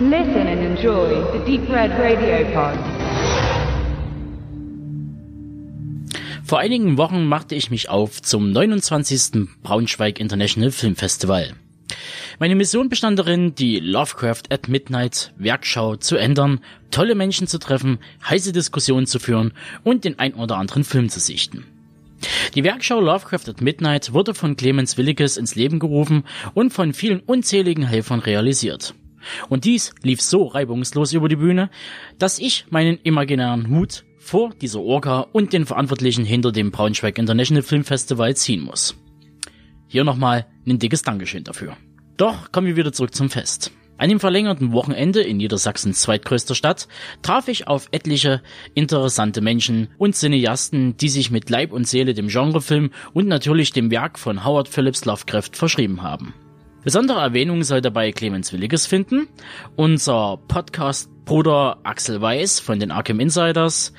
Listen and enjoy the Deep Red Radio Pod. Vor einigen Wochen machte ich mich auf zum 29. Braunschweig International Film Festival. Meine Mission bestand darin, die Lovecraft at Midnight Werkschau zu ändern, tolle Menschen zu treffen, heiße Diskussionen zu führen und den ein oder anderen Film zu sichten. Die Werkschau Lovecraft at Midnight wurde von Clemens Williges ins Leben gerufen und von vielen unzähligen Helfern realisiert. Und dies lief so reibungslos über die Bühne, dass ich meinen imaginären Hut vor dieser Orga und den Verantwortlichen hinter dem Braunschweig International Film Festival ziehen muss. Hier nochmal ein dickes Dankeschön dafür. Doch kommen wir wieder zurück zum Fest. An dem verlängerten Wochenende in Niedersachsens zweitgrößter Stadt traf ich auf etliche interessante Menschen und Cineasten, die sich mit Leib und Seele dem Genrefilm und natürlich dem Werk von Howard Phillips Lovecraft verschrieben haben. Besondere Erwähnung soll dabei Clemens Williges finden, unser Podcast-Bruder Axel Weiß von den Arkham Insiders,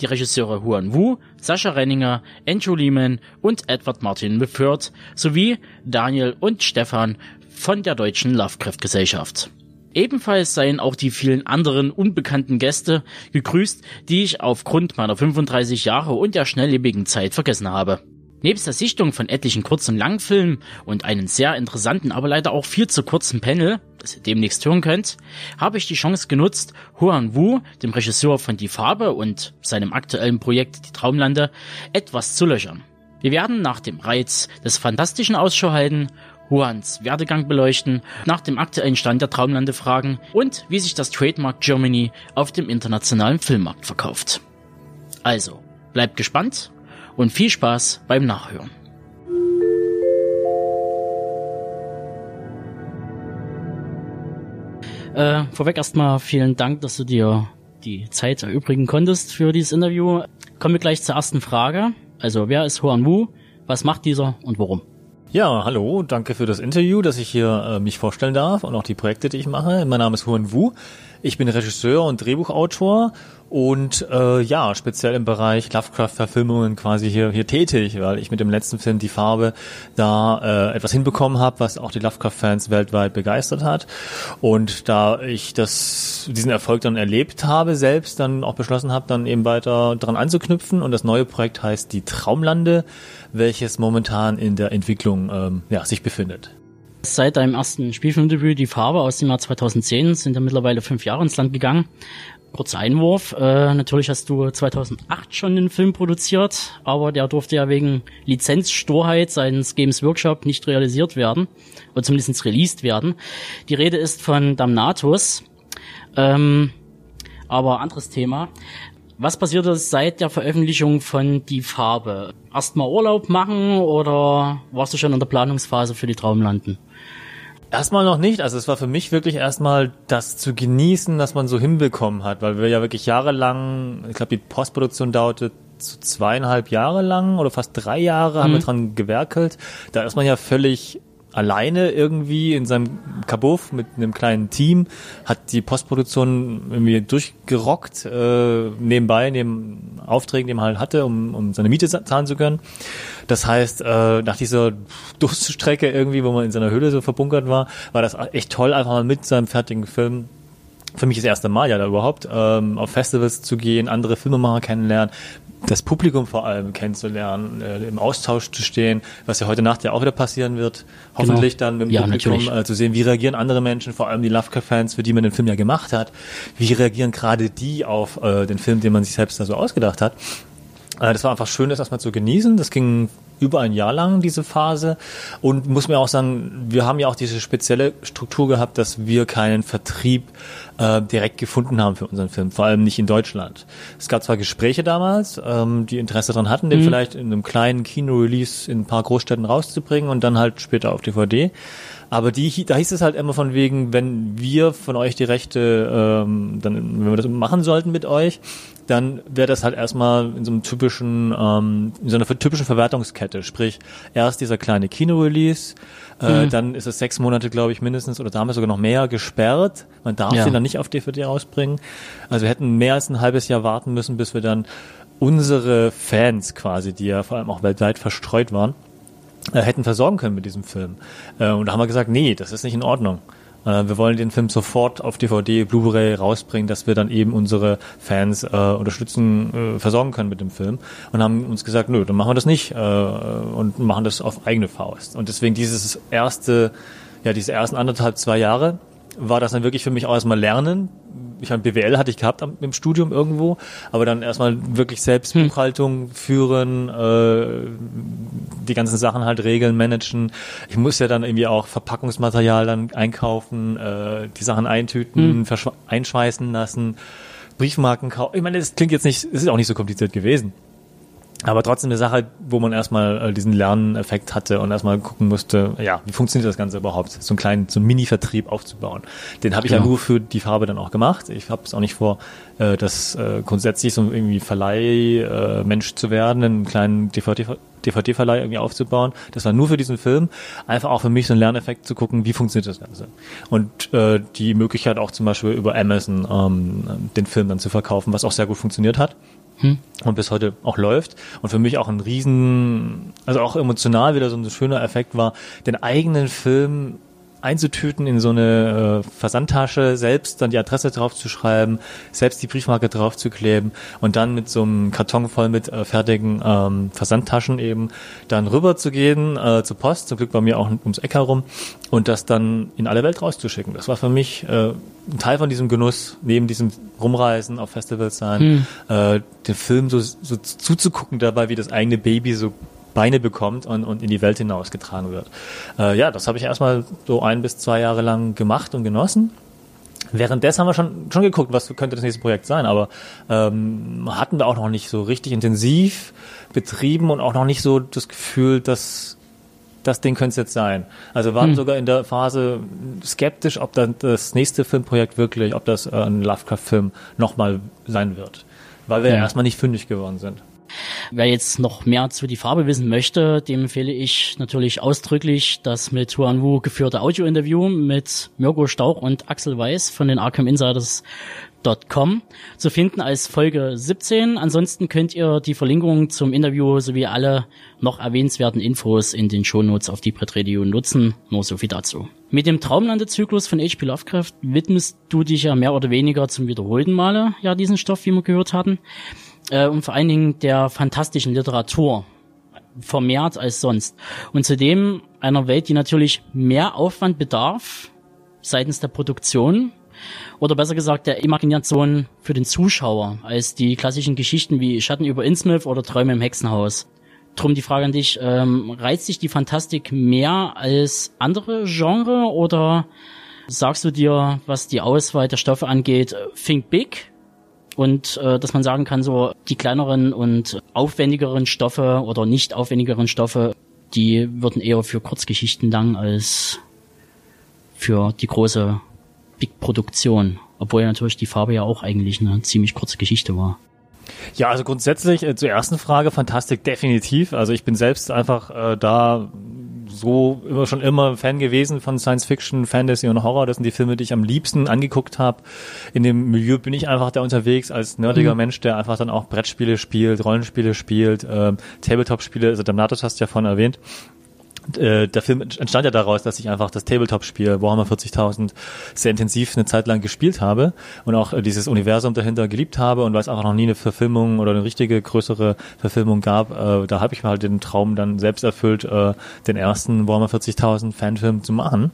die Regisseure Huan Wu, Sascha Renninger, Andrew Lehman und Edward Martin Meffert sowie Daniel und Stefan von der Deutschen Lovecraft Gesellschaft. Ebenfalls seien auch die vielen anderen unbekannten Gäste gegrüßt, die ich aufgrund meiner 35 Jahre und der schnelllebigen Zeit vergessen habe. Nebst der Sichtung von etlichen kurzen Langfilmen und einen sehr interessanten, aber leider auch viel zu kurzen Panel, das ihr demnächst hören könnt, habe ich die Chance genutzt, Huan Wu, dem Regisseur von Die Farbe und seinem aktuellen Projekt Die Traumlande, etwas zu löchern. Wir werden nach dem Reiz des Fantastischen Ausschau halten Huans Werdegang beleuchten, nach dem aktuellen Stand der Traumlande fragen und wie sich das Trademark Germany auf dem internationalen Filmmarkt verkauft. Also, bleibt gespannt und viel Spaß beim Nachhören. Äh, vorweg erstmal vielen Dank, dass du dir die Zeit erübrigen konntest für dieses Interview. Kommen wir gleich zur ersten Frage. Also, wer ist Huan Wu? Was macht dieser und warum? Ja, hallo, danke für das Interview, dass ich hier äh, mich vorstellen darf und auch die Projekte, die ich mache. Mein Name ist Huan Wu. Ich bin Regisseur und Drehbuchautor und äh, ja, speziell im Bereich Lovecraft-Verfilmungen quasi hier hier tätig, weil ich mit dem letzten Film Die Farbe da äh, etwas hinbekommen habe, was auch die Lovecraft-Fans weltweit begeistert hat. Und da ich das diesen Erfolg dann erlebt habe, selbst dann auch beschlossen habe, dann eben weiter dran anzuknüpfen. Und das neue Projekt heißt Die Traumlande, welches momentan in der Entwicklung ähm, ja, sich befindet. Seit deinem ersten Spielfilmdebüt Die Farbe aus dem Jahr 2010 sind ja mittlerweile fünf Jahre ins Land gegangen. Kurzer Einwurf. Äh, natürlich hast du 2008 schon einen Film produziert, aber der durfte ja wegen Lizenzstorheit seines Games Workshop nicht realisiert werden, oder zumindest released werden. Die Rede ist von Damnatus. Ähm, aber anderes Thema. Was passierte seit der Veröffentlichung von Die Farbe? Erstmal Urlaub machen oder warst du schon in der Planungsphase für die Traumlanden? Erstmal noch nicht. Also es war für mich wirklich erstmal das zu genießen, dass man so hinbekommen hat, weil wir ja wirklich jahrelang, ich glaube die Postproduktion dauerte so zweieinhalb Jahre lang oder fast drei Jahre mhm. haben wir mhm. dran gewerkelt. Da ist man ja völlig alleine irgendwie in seinem Kabuff mit einem kleinen Team, hat die Postproduktion irgendwie durchgerockt, äh, nebenbei, neben Aufträgen, die man halt hatte, um, um seine Miete zahlen zu können. Das heißt, äh, nach dieser Durststrecke irgendwie, wo man in seiner Höhle so verbunkert war, war das echt toll, einfach mal mit seinem fertigen Film für mich das erste Mal ja da überhaupt, ähm, auf Festivals zu gehen, andere Filmemacher kennenlernen, das Publikum vor allem kennenzulernen, äh, im Austausch zu stehen, was ja heute Nacht ja auch wieder passieren wird. Hoffentlich genau. dann mit dem ja, Publikum äh, zu sehen, wie reagieren andere Menschen, vor allem die Lovecraft-Fans, für die man den Film ja gemacht hat. Wie reagieren gerade die auf äh, den Film, den man sich selbst da so ausgedacht hat. Äh, das war einfach schön, das erstmal zu genießen. Das ging über ein Jahr lang, diese Phase. Und muss mir auch sagen, wir haben ja auch diese spezielle Struktur gehabt, dass wir keinen Vertrieb äh, direkt gefunden haben für unseren Film, vor allem nicht in Deutschland. Es gab zwar Gespräche damals, ähm, die Interesse daran hatten, den mhm. vielleicht in einem kleinen Kino-Release in ein paar Großstädten rauszubringen und dann halt später auf DVD. Aber die, da hieß es halt immer von wegen, wenn wir von euch die Rechte, ähm, dann, wenn wir das machen sollten mit euch, dann wäre das halt erstmal in so einem typischen, ähm, in so einer typischen Verwertungskette. Sprich, erst dieser kleine Kino-Release, äh, mhm. dann ist es sechs Monate, glaube ich, mindestens, oder da haben wir sogar noch mehr gesperrt. Man darf ja. den dann nicht auf DVD rausbringen. Also wir hätten mehr als ein halbes Jahr warten müssen, bis wir dann unsere Fans quasi, die ja vor allem auch weltweit verstreut waren, äh, hätten versorgen können mit diesem Film. Äh, und da haben wir gesagt, nee, das ist nicht in Ordnung. Äh, wir wollen den Film sofort auf DVD, Blu-ray rausbringen, dass wir dann eben unsere Fans äh, unterstützen, äh, versorgen können mit dem Film. Und haben uns gesagt, nö, dann machen wir das nicht äh, und machen das auf eigene Faust. Und deswegen dieses erste, ja, diese ersten anderthalb, zwei Jahre war das dann wirklich für mich auch erstmal Lernen. Ich habe BWL hatte ich gehabt am, im Studium irgendwo, aber dann erstmal wirklich selbst Hm. Buchhaltung führen, äh, die ganzen Sachen halt regeln, managen. Ich muss ja dann irgendwie auch Verpackungsmaterial dann einkaufen, äh, die Sachen eintüten, verschw- einschweißen lassen, Briefmarken kaufen. Ich meine, das klingt jetzt nicht, es ist auch nicht so kompliziert gewesen. Aber trotzdem eine Sache, wo man erstmal äh, diesen Lerneffekt hatte und erstmal gucken musste, ja, wie funktioniert das Ganze überhaupt, so einen kleinen, so einen Mini-Vertrieb aufzubauen. Den habe ich ja Genau. nur für die Farbe dann auch gemacht. Ich habe es auch nicht vor, äh, das äh, grundsätzlich so irgendwie Verleih äh, zu werden, einen kleinen DVD DVD-Verleih irgendwie aufzubauen. Das war nur für diesen Film. Einfach auch für mich so ein Lerneffekt zu gucken, wie funktioniert das Ganze. Und äh, die Möglichkeit auch zum Beispiel über Amazon ähm, den Film dann zu verkaufen, was auch sehr gut funktioniert hat und bis heute auch läuft. Und für mich auch ein riesen, also auch emotional wieder so ein schöner Effekt war, den eigenen Film einzutüten in so eine äh, Versandtasche, selbst dann die Adresse draufzuschreiben, selbst die Briefmarke draufzukleben und dann mit so einem Karton voll mit äh, fertigen ähm, Versandtaschen eben dann rüber zu gehen äh, zur Post, zum Glück bei mir auch ums Eck herum und das dann in alle Welt rauszuschicken. Das war für mich äh, ein Teil von diesem Genuss, neben diesem Rumreisen auf Festivals sein, äh, den Film so, so zuzugucken dabei, wie das eigene Baby so Beine bekommt und, und in die Welt hinausgetragen wird. Äh, ja, das habe ich erstmal so ein bis zwei Jahre lang gemacht und genossen. Währenddessen haben wir schon, schon geguckt, was könnte das nächste Projekt sein, aber ähm, hatten wir auch noch nicht so richtig intensiv betrieben und auch noch nicht so das Gefühl, dass das Ding könnte es jetzt sein. Also waren sogar in der Phase skeptisch, ob dann das nächste Filmprojekt wirklich, ob das äh, ein Lovecraft-Film nochmal sein wird. Weil wir. Ja. erstmal nicht fündig geworden sind. Wer jetzt noch mehr zu die Farbe wissen möchte, dem empfehle ich natürlich ausdrücklich das mit Huan Wu geführte Audio-Interview mit Mirko Stauch und Axel Weiß von den Arkham Insiders.com zu finden als Folge 17. Ansonsten könnt ihr die Verlinkung zum Interview sowie alle noch erwähnenswerten Infos in den Shownotes auf die Radio nutzen. Nur so viel dazu. Mit dem Traumlandezyklus von H.P. Lovecraft widmest du dich ja mehr oder weniger zum wiederholten Male ja diesen Stoff, wie wir gehört hatten äh, und vor allen Dingen der fantastischen Literatur vermehrt als sonst. Und zudem einer Welt, die natürlich mehr Aufwand bedarf seitens der Produktion oder besser gesagt der Imagination für den Zuschauer als die klassischen Geschichten wie Schatten über Innsmouth oder Träume im Hexenhaus. Drum die Frage an dich, ähm, reizt sich die Fantastik mehr als andere Genre oder sagst du dir, was die Auswahl der Stoffe angeht, äh, think big und äh, dass man sagen kann, so die kleineren und aufwendigeren Stoffe oder nicht aufwendigeren Stoffe, die würden eher für Kurzgeschichten lang als für die große Big-Produktion. Obwohl ja natürlich die Farbe ja auch eigentlich eine ziemlich kurze Geschichte war. Ja, also grundsätzlich äh, zur ersten Frage, Fantastik definitiv. Also ich bin selbst einfach äh, da so immer schon immer Fan gewesen von Science Fiction, Fantasy und Horror. Das sind die Filme, die ich am liebsten angeguckt habe. In dem Milieu bin ich einfach da unterwegs als nerdiger Mensch, der einfach dann auch Brettspiele spielt, Rollenspiele spielt, äh, Tabletop-Spiele, also Damnatus hast du ja vorhin erwähnt. Äh, der Film entstand ja daraus, dass ich einfach das Tabletop-Spiel Warhammer 40.000 sehr intensiv eine Zeit lang gespielt habe und auch äh, dieses Universum dahinter geliebt habe und weil es einfach noch nie eine Verfilmung oder eine richtige größere Verfilmung gab, äh, da habe ich mir halt den Traum dann selbst erfüllt, den ersten Warhammer 40.000 Fanfilm zu machen.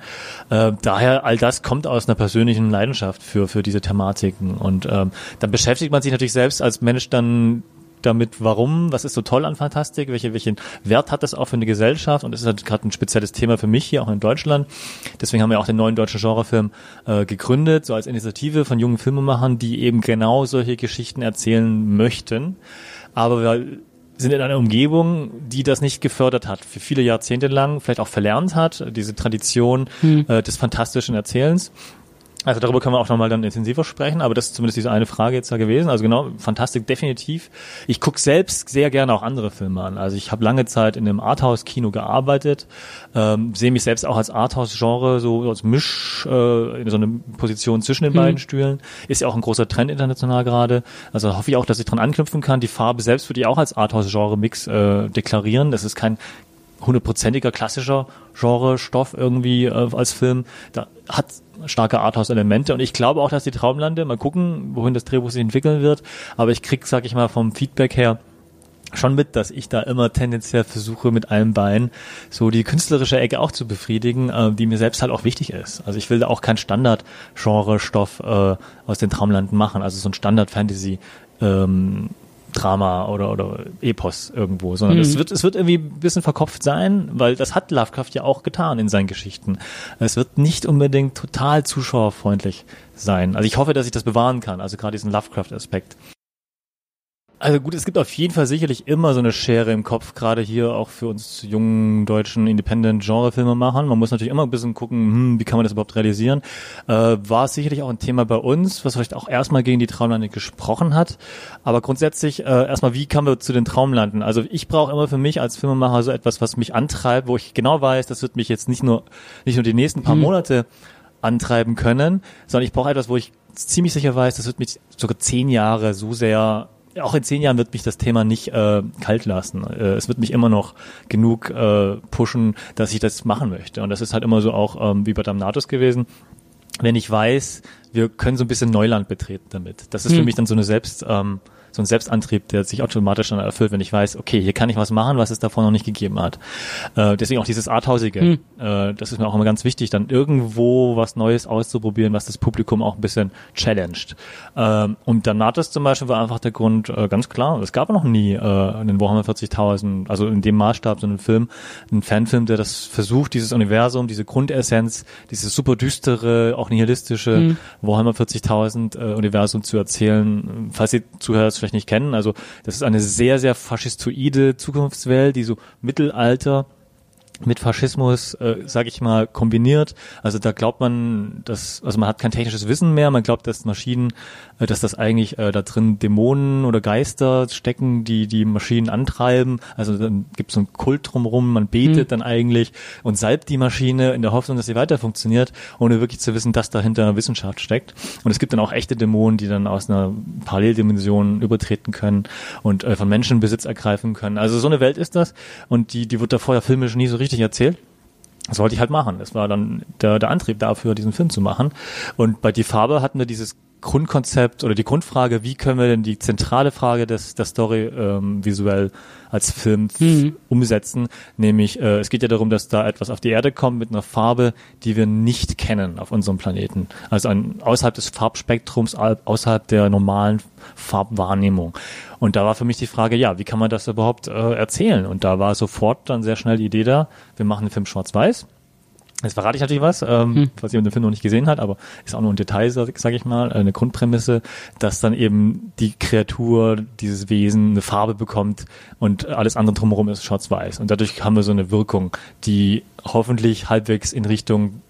Daher all das kommt aus einer persönlichen Leidenschaft für für diese Thematiken und ähm, dann beschäftigt man sich natürlich selbst als Mensch dann damit, warum, was ist so toll an Fantastik, welche, welchen Wert hat das auch für eine Gesellschaft und das ist halt gerade ein spezielles Thema für mich hier auch in Deutschland. Deswegen haben wir auch den neuen deutschen Genrefilm äh, gegründet, so als Initiative von jungen Filmemachern, die eben genau solche Geschichten erzählen möchten. Aber wir sind in einer Umgebung, die das nicht gefördert hat, für viele Jahrzehnte lang, vielleicht auch verlernt hat, diese Tradition äh, des fantastischen Erzählens. Also darüber können wir auch nochmal dann intensiver sprechen, aber das ist zumindest diese eine Frage jetzt da gewesen. Also genau, Fantastik definitiv. Ich gucke selbst sehr gerne auch andere Filme an. Also ich habe lange Zeit in einem Arthouse-Kino gearbeitet, ähm, sehe mich selbst auch als Arthouse-Genre, so als Misch, äh, in so einer Position zwischen den beiden Stühlen. Ist ja auch ein großer Trend international gerade. Also hoffe ich auch, dass ich dran anknüpfen kann. Die Farbe selbst würde ich auch als Arthouse-Genre-Mix äh, deklarieren. Das ist kein hundertprozentiger klassischer Genre-Stoff irgendwie äh, als Film. Da hat starke Arthouse-Elemente und ich glaube auch, dass die Traumlande, mal gucken, wohin das Drehbuch sich entwickeln wird, aber ich krieg, sag ich mal, vom Feedback her schon mit, dass ich da immer tendenziell versuche, mit einem Bein so die künstlerische Ecke auch zu befriedigen, äh, die mir selbst halt auch wichtig ist. Also ich will da auch kein Standard-Genre-Stoff äh, aus den Traumlanden machen, also so ein Standard-Fantasy. Ähm, Drama oder, oder Epos irgendwo, sondern mhm. es wird, es wird irgendwie ein bisschen verkopft sein, weil das hat Lovecraft ja auch getan in seinen Geschichten. Es wird nicht unbedingt total zuschauerfreundlich sein. Also ich hoffe, dass ich das bewahren kann, also gerade diesen Lovecraft-Aspekt. Also gut, es gibt auf jeden Fall sicherlich immer so eine Schere im Kopf, gerade hier auch für uns jungen deutschen Independent-Genre-Filme machen. Man muss natürlich immer ein bisschen gucken, hm, wie kann man das überhaupt realisieren. Äh, war sicherlich auch ein Thema bei uns, was vielleicht auch erstmal gegen die Traumlande gesprochen hat. Aber grundsätzlich äh, erstmal, wie kommen wir zu den Traumlanden? Also ich brauche immer für mich als Filmemacher so etwas, was mich antreibt, wo ich genau weiß, das wird mich jetzt nicht nur nicht nur die nächsten paar mhm. Monate antreiben können, sondern ich brauche etwas, wo ich ziemlich sicher weiß, das wird mich sogar zehn Jahre so sehr auch in zehn Jahren wird mich das Thema nicht äh, kalt lassen. Äh, es wird mich immer noch genug äh, pushen, dass ich das machen möchte. Und das ist halt immer so auch ähm, wie bei Damnatus gewesen. Wenn ich weiß, wir können so ein bisschen Neuland betreten damit. Das ist hm. für mich dann so eine Selbst, ähm, so ein Selbstantrieb, der sich automatisch dann erfüllt, wenn ich weiß, okay, hier kann ich was machen, was es davor noch nicht gegeben hat. Äh, deswegen auch dieses Arthausige. Hm. Äh, das ist mir auch immer ganz wichtig, dann irgendwo was Neues auszuprobieren, was das Publikum auch ein bisschen challenged. Ähm, und dann Natus zum Beispiel war einfach der Grund, äh, ganz klar, es gab noch nie äh, einen Warhammer 40.000, also in dem Maßstab so einen Film, einen Fanfilm, der das versucht, dieses Universum, diese Grundessenz, dieses super düstere, auch nihilistische hm. Warhammer 40.000 äh, Universum zu erzählen. Falls ihr zuhört, vielleicht nicht kennen. Also das ist eine sehr, sehr faschistoide Zukunftswelt, die so Mittelalter mit Faschismus, äh, sage ich mal, kombiniert. Also da glaubt man, dass, also man hat kein technisches Wissen mehr, man glaubt, dass Maschinen, äh, dass das eigentlich äh, da drin Dämonen oder Geister stecken, die die Maschinen antreiben. Also dann gibt es so einen Kult drumherum, man betet mhm. dann eigentlich und salbt die Maschine in der Hoffnung, dass sie weiter funktioniert, ohne wirklich zu wissen, dass dahinter Wissenschaft steckt. Und es gibt dann auch echte Dämonen, die dann aus einer Paralleldimension übertreten können und äh, von Menschen Besitz ergreifen können. Also so eine Welt ist das und die, die wird da vorher filmisch nie so richtig richtig erzählt. Das wollte ich halt machen. Das war dann der, der Antrieb dafür, diesen Film zu machen. Und bei Die Farbe hatten wir dieses Grundkonzept oder die Grundfrage, wie können wir denn die zentrale Frage des, der Story ähm, visuell als Film mhm. umsetzen, nämlich äh, es geht ja darum, dass da etwas auf die Erde kommt mit einer Farbe, die wir nicht kennen auf unserem Planeten. Also ein, außerhalb des Farbspektrums, außerhalb der normalen Farbwahrnehmung. Und da war für mich die Frage, ja, wie kann man das überhaupt äh, erzählen? Und da war sofort dann sehr schnell die Idee da, wir machen den Film schwarz-weiß Jetzt verrate ich natürlich was, ähm, hm. falls jemand den Film noch nicht gesehen hat, aber ist auch nur ein Detail, sag, sag ich mal, eine Grundprämisse, dass dann eben die Kreatur, dieses Wesen eine Farbe bekommt und alles andere drumherum ist schwarz-weiß. Und dadurch haben wir so eine Wirkung, die hoffentlich halbwegs in Richtung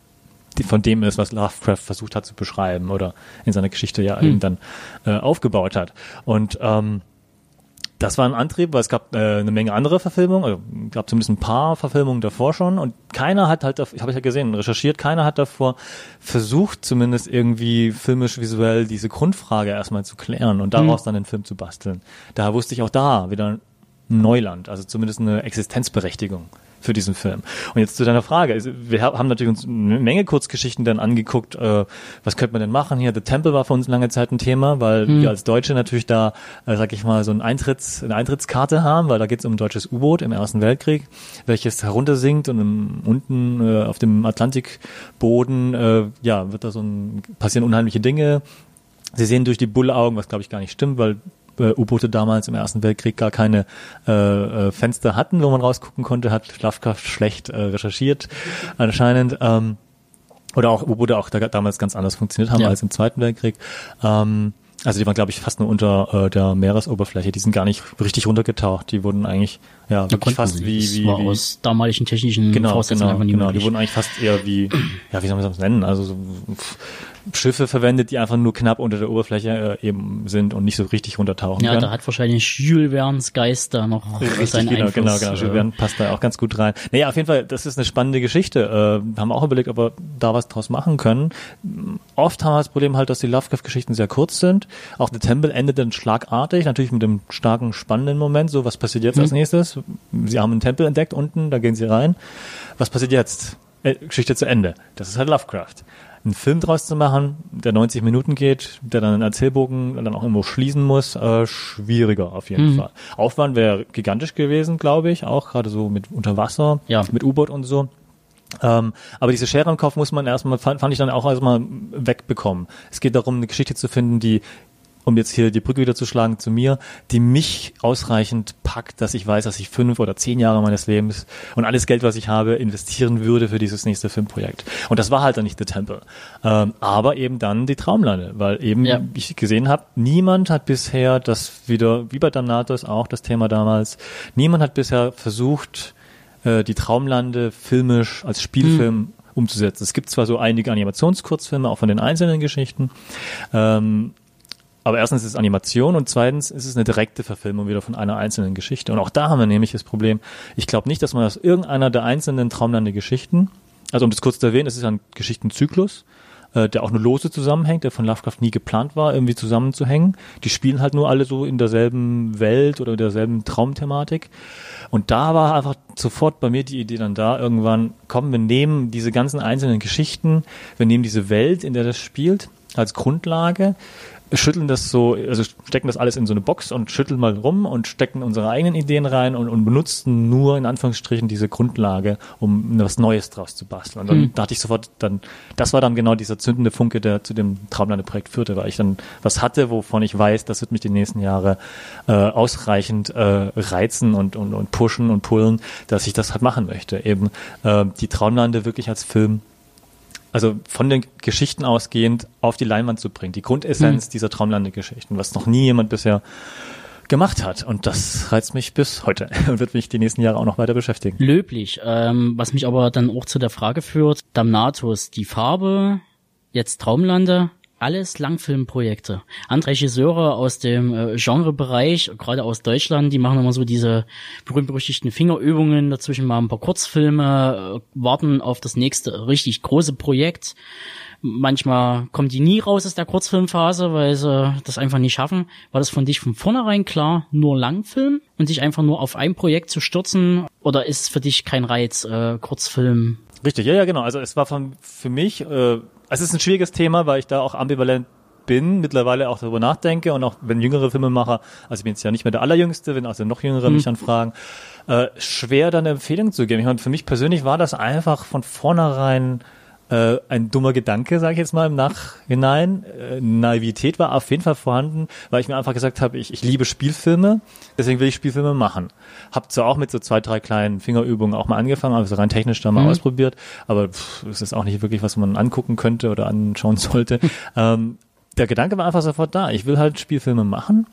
von dem ist, was Lovecraft versucht hat zu beschreiben oder in seiner Geschichte ja hm. eben dann äh, aufgebaut hat. Und ähm, das war ein Antrieb, weil es gab äh, eine Menge andere Verfilmungen, also gab zumindest ein paar Verfilmungen davor schon und keiner hat halt, habe ich ja gesehen, recherchiert, keiner hat davor versucht, zumindest irgendwie filmisch visuell diese Grundfrage erstmal zu klären und daraus mhm. dann den Film zu basteln. Daher wusste ich auch da wieder Neuland, also zumindest eine Existenzberechtigung für diesen Film. Und jetzt zu deiner Frage. Also wir haben natürlich uns eine Menge Kurzgeschichten dann angeguckt, äh, was könnte man denn machen hier. The Temple war für uns lange Zeit ein Thema, weil hm. wir als Deutsche natürlich da, äh, sag ich mal, so ein Eintritts, eine Eintrittskarte haben, weil da geht es um ein deutsches U-Boot im Ersten Weltkrieg, welches heruntersinkt und im, unten äh, auf dem Atlantikboden, äh, ja, wird da so ein, passieren unheimliche Dinge. Sie sehen durch die Bullaugen, was glaube ich gar nicht stimmt, weil U-Boote damals im Ersten Weltkrieg gar keine äh, äh, Fenster hatten, wo man rausgucken konnte, hat Lovecraft schlecht äh, recherchiert anscheinend. Ähm, oder auch U-Boote auch da, damals ganz anders funktioniert haben ja. als im Zweiten Weltkrieg. Ähm, also die waren, glaube ich, fast nur unter äh, der Meeresoberfläche. Die sind gar nicht richtig runtergetaucht. Die wurden eigentlich ja wirklich fast sie. wie, das wie, war wie aus damaligen technischen genau, genau, genau. Die wurden eigentlich fast eher wie ja wie soll man das nennen? Also so, Schiffe verwendet, die einfach nur knapp unter der Oberfläche äh, eben sind und nicht so richtig runtertauchen Ja, können. da hat wahrscheinlich Jules Verne's Geist da noch Richtig, seinen genau, Einfluss. genau, genau. äh, Jules Verne passt da auch ganz gut rein. Naja, auf jeden Fall, das ist eine spannende Geschichte. Äh, haben auch überlegt, ob wir da was draus machen können. Oft haben wir das Problem halt, dass die Lovecraft-Geschichten sehr kurz sind. Auch The Temple endet dann schlagartig, natürlich mit dem starken, spannenden Moment. So, was passiert jetzt als nächstes? Sie haben einen Tempel entdeckt unten, da gehen sie rein. Was passiert jetzt? Äh, Geschichte zu Ende. Das ist halt Lovecraft. Einen Film draus zu machen, der 90 Minuten geht, der dann einen Erzählbogen dann auch irgendwo schließen muss, äh, schwieriger auf jeden Fall. Aufwand wäre gigantisch gewesen, glaube ich, auch gerade so mit Unterwasser, Ja. mit U-Boot und so. Ähm, aber diese Schere im Kopf muss man erstmal, fand, fand ich dann auch erstmal wegbekommen. Es geht darum, eine Geschichte zu finden, die, um jetzt hier die Brücke wieder zu schlagen zu mir, die mich ausreichend packt, dass ich weiß, dass ich fünf oder zehn Jahre meines Lebens und alles Geld, was ich habe, investieren würde für dieses nächste Filmprojekt. Und das war halt dann nicht The Temple. Ähm, aber eben dann die Traumlande, weil eben, Ja. ich gesehen habe, niemand hat bisher das wieder, wie bei Danatos auch das Thema damals, niemand hat bisher versucht, äh, die Traumlande filmisch als Spielfilm umzusetzen. Es gibt zwar so einige Animationskurzfilme, auch von den einzelnen Geschichten, ähm, aber erstens ist es Animation und zweitens ist es eine direkte Verfilmung wieder von einer einzelnen Geschichte. Und auch da haben wir nämlich das Problem, ich glaube nicht, dass man aus irgendeiner der einzelnen Traumlande-Geschichten, also um das kurz zu erwähnen, es ist ein Geschichtenzyklus, äh, der auch nur lose zusammenhängt, der von Lovecraft nie geplant war, irgendwie zusammenzuhängen. Die spielen halt nur alle so in derselben Welt oder derselben Traumthematik. Und da war einfach sofort bei mir die Idee dann da, irgendwann, komm, wir nehmen diese ganzen einzelnen Geschichten, wir nehmen diese Welt, in der das spielt, als Grundlage, schütteln das so, also stecken das alles in so eine Box und schütteln mal rum und stecken unsere eigenen Ideen rein und, und benutzen nur in Anführungsstrichen diese Grundlage, um was Neues draus zu basteln. Und dann dachte ich sofort, dann, das war dann genau dieser zündende Funke, der zu dem Traumlande-Projekt führte, weil ich dann was hatte, wovon ich weiß, das wird mich die nächsten Jahre äh, ausreichend äh, reizen und, und, und pushen und pullen, dass ich das halt machen möchte. Eben äh, die Traumlande wirklich als Film also von den Geschichten ausgehend auf die Leinwand zu bringen. Die Grundessenz dieser Traumlande-Geschichten, was noch nie jemand bisher gemacht hat. Und das reizt mich bis heute und wird mich die nächsten Jahre auch noch weiter beschäftigen. Löblich. Ähm, was mich aber dann auch zu der Frage führt, Damnatus, die Farbe, jetzt Traumlande, alles Langfilmprojekte. Andere Regisseure aus dem äh, Genrebereich, gerade aus Deutschland, die machen immer so diese berühmt-berüchtigten Fingerübungen, dazwischen mal ein paar Kurzfilme, äh, warten auf das nächste richtig große Projekt. Manchmal kommen die nie raus aus der Kurzfilmphase, weil sie das einfach nicht schaffen. War das von dich von vornherein klar, nur Langfilm und dich einfach nur auf ein Projekt zu stürzen? Oder ist es für dich kein Reiz, äh, Kurzfilm? Richtig, ja, ja, genau. Also es war von, für mich, äh, es ist ein schwieriges Thema, weil ich da auch ambivalent bin, mittlerweile auch darüber nachdenke und auch wenn jüngere Filmemacher, also ich bin jetzt ja nicht mehr der allerjüngste, wenn also noch jüngere mich dann fragen, äh, schwer da eine Empfehlung zu geben. Ich meine, für mich persönlich war das einfach von vornherein äh, ein dummer Gedanke, sage ich jetzt mal im Nachhinein. Äh, Naivität war auf jeden Fall vorhanden, weil ich mir einfach gesagt habe, ich, ich liebe Spielfilme, deswegen will ich Spielfilme machen. Hab zwar auch mit so zwei, drei kleinen Fingerübungen auch mal angefangen, also rein technisch da mal ausprobiert, aber pff, es ist auch nicht wirklich, was man angucken könnte oder anschauen sollte. ähm, der Gedanke war einfach sofort da. Ich will halt Spielfilme machen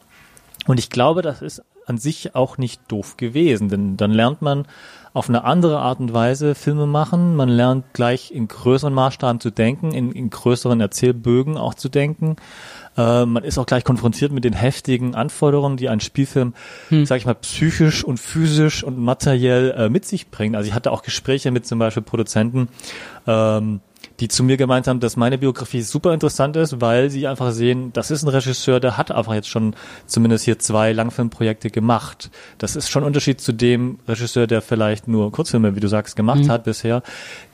und ich glaube, das ist an sich auch nicht doof gewesen, denn dann lernt man auf eine andere Art und Weise Filme machen. Man lernt gleich in größeren Maßstaben zu denken, in, in größeren Erzählbögen auch zu denken. Äh, man ist auch gleich konfrontiert mit den heftigen Anforderungen, die ein Spielfilm, sag ich mal, psychisch und physisch und materiell äh, mit sich bringt. Also ich hatte auch Gespräche mit zum Beispiel Produzenten, ähm, die zu mir gemeint haben, dass meine Biografie super interessant ist, weil sie einfach sehen, das ist ein Regisseur, der hat einfach jetzt schon zumindest hier zwei Langfilmprojekte gemacht. Das ist schon ein Unterschied zu dem Regisseur, der vielleicht nur Kurzfilme, wie du sagst, gemacht hat bisher,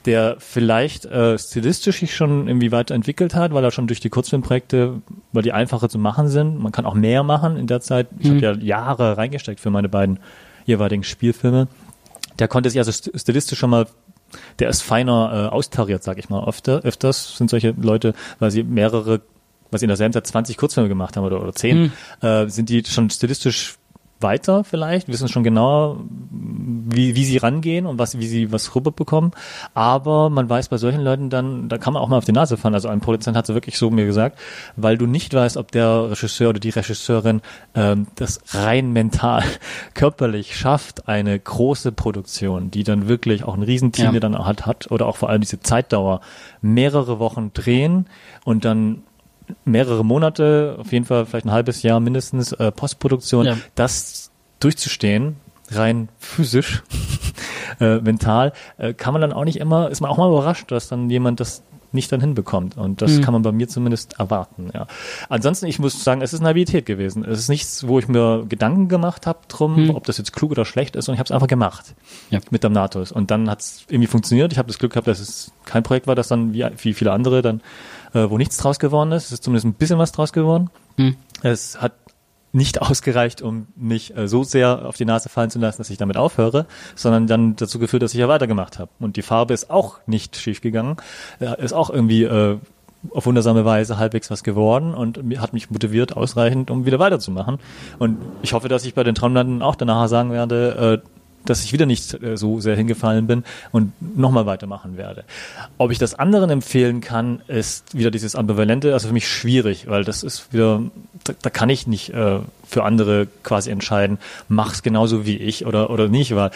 der vielleicht äh, stilistisch sich schon irgendwie weiterentwickelt hat, weil er schon durch die Kurzfilmprojekte, weil die einfacher zu machen sind. Man kann auch mehr machen in der Zeit. Ich habe ja Jahre reingesteckt für meine beiden jeweiligen Spielfilme. Der konnte sich also st- stilistisch schon mal der ist feiner äh, austariert, sag ich mal. Öfter, öfters sind solche Leute, weil sie mehrere, was sie in derselben Zeit 20 Kurzfilme gemacht haben oder, oder 10, äh, sind die schon stilistisch weiter vielleicht, wissen schon genauer, wie, wie sie rangehen und was, wie sie was rüberbekommen. Aber man weiß bei solchen Leuten dann, da kann man auch mal auf die Nase fallen. Also ein Produzent hat so wirklich so mir gesagt, weil du nicht weißt, ob der Regisseur oder die Regisseurin ähm, das rein mental, körperlich schafft, eine große Produktion, die dann wirklich auch ein Riesenteam Ja. dann hat, hat oder auch vor allem diese Zeitdauer, mehrere Wochen drehen und dann mehrere Monate, auf jeden Fall vielleicht ein halbes Jahr mindestens äh, Postproduktion, Ja. das durchzustehen, rein physisch, äh, mental, äh, kann man dann auch nicht immer, ist man auch mal überrascht, dass dann jemand das nicht dann hinbekommt. Und das Mhm. kann man bei mir zumindest erwarten. Ja. Ansonsten, ich muss sagen, es ist Naivität gewesen. Es ist nichts, wo ich mir Gedanken gemacht habe drum, Mhm. ob das jetzt klug oder schlecht ist, und ich habe es einfach gemacht Ja. mit Damnatus. Und dann hat es irgendwie funktioniert. Ich habe das Glück gehabt, dass es kein Projekt war, das dann wie, wie viele andere dann, äh, wo nichts draus geworden ist. Es ist zumindest ein bisschen was draus geworden. Hm. Es hat nicht ausgereicht, um mich äh, so sehr auf die Nase fallen zu lassen, dass ich damit aufhöre, sondern dann dazu geführt, dass ich ja weitergemacht habe. Und die Farbe ist auch nicht schief gegangen, äh, ist auch irgendwie äh, auf wundersame Weise halbwegs was geworden und hat mich motiviert ausreichend, um wieder weiterzumachen. Und ich hoffe, dass ich bei den Traumlanden auch danach sagen werde, äh, dass ich wieder nicht äh, so sehr hingefallen bin und nochmal weitermachen werde. Ob ich das anderen empfehlen kann, ist wieder dieses Ambivalente, also für mich schwierig, weil das ist wieder, da, da kann ich nicht äh, für andere quasi entscheiden, mach's genauso wie ich oder, oder nicht, weil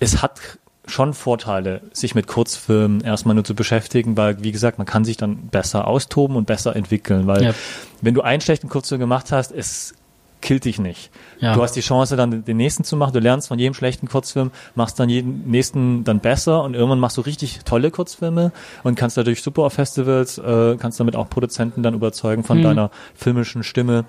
es hat schon Vorteile, sich mit Kurzfilmen erstmal nur zu beschäftigen, weil, wie gesagt, man kann sich dann besser austoben und besser entwickeln, weil Ja. wenn du einen schlechten Kurzfilm gemacht hast, es killt dich nicht. Ja. Du hast die Chance, dann den nächsten zu machen. Du lernst von jedem schlechten Kurzfilm, machst dann jeden nächsten dann besser und irgendwann machst du richtig tolle Kurzfilme und kannst dadurch super auf Festivals, äh, kannst damit auch Produzenten dann überzeugen von Mhm. deiner filmischen Stimme.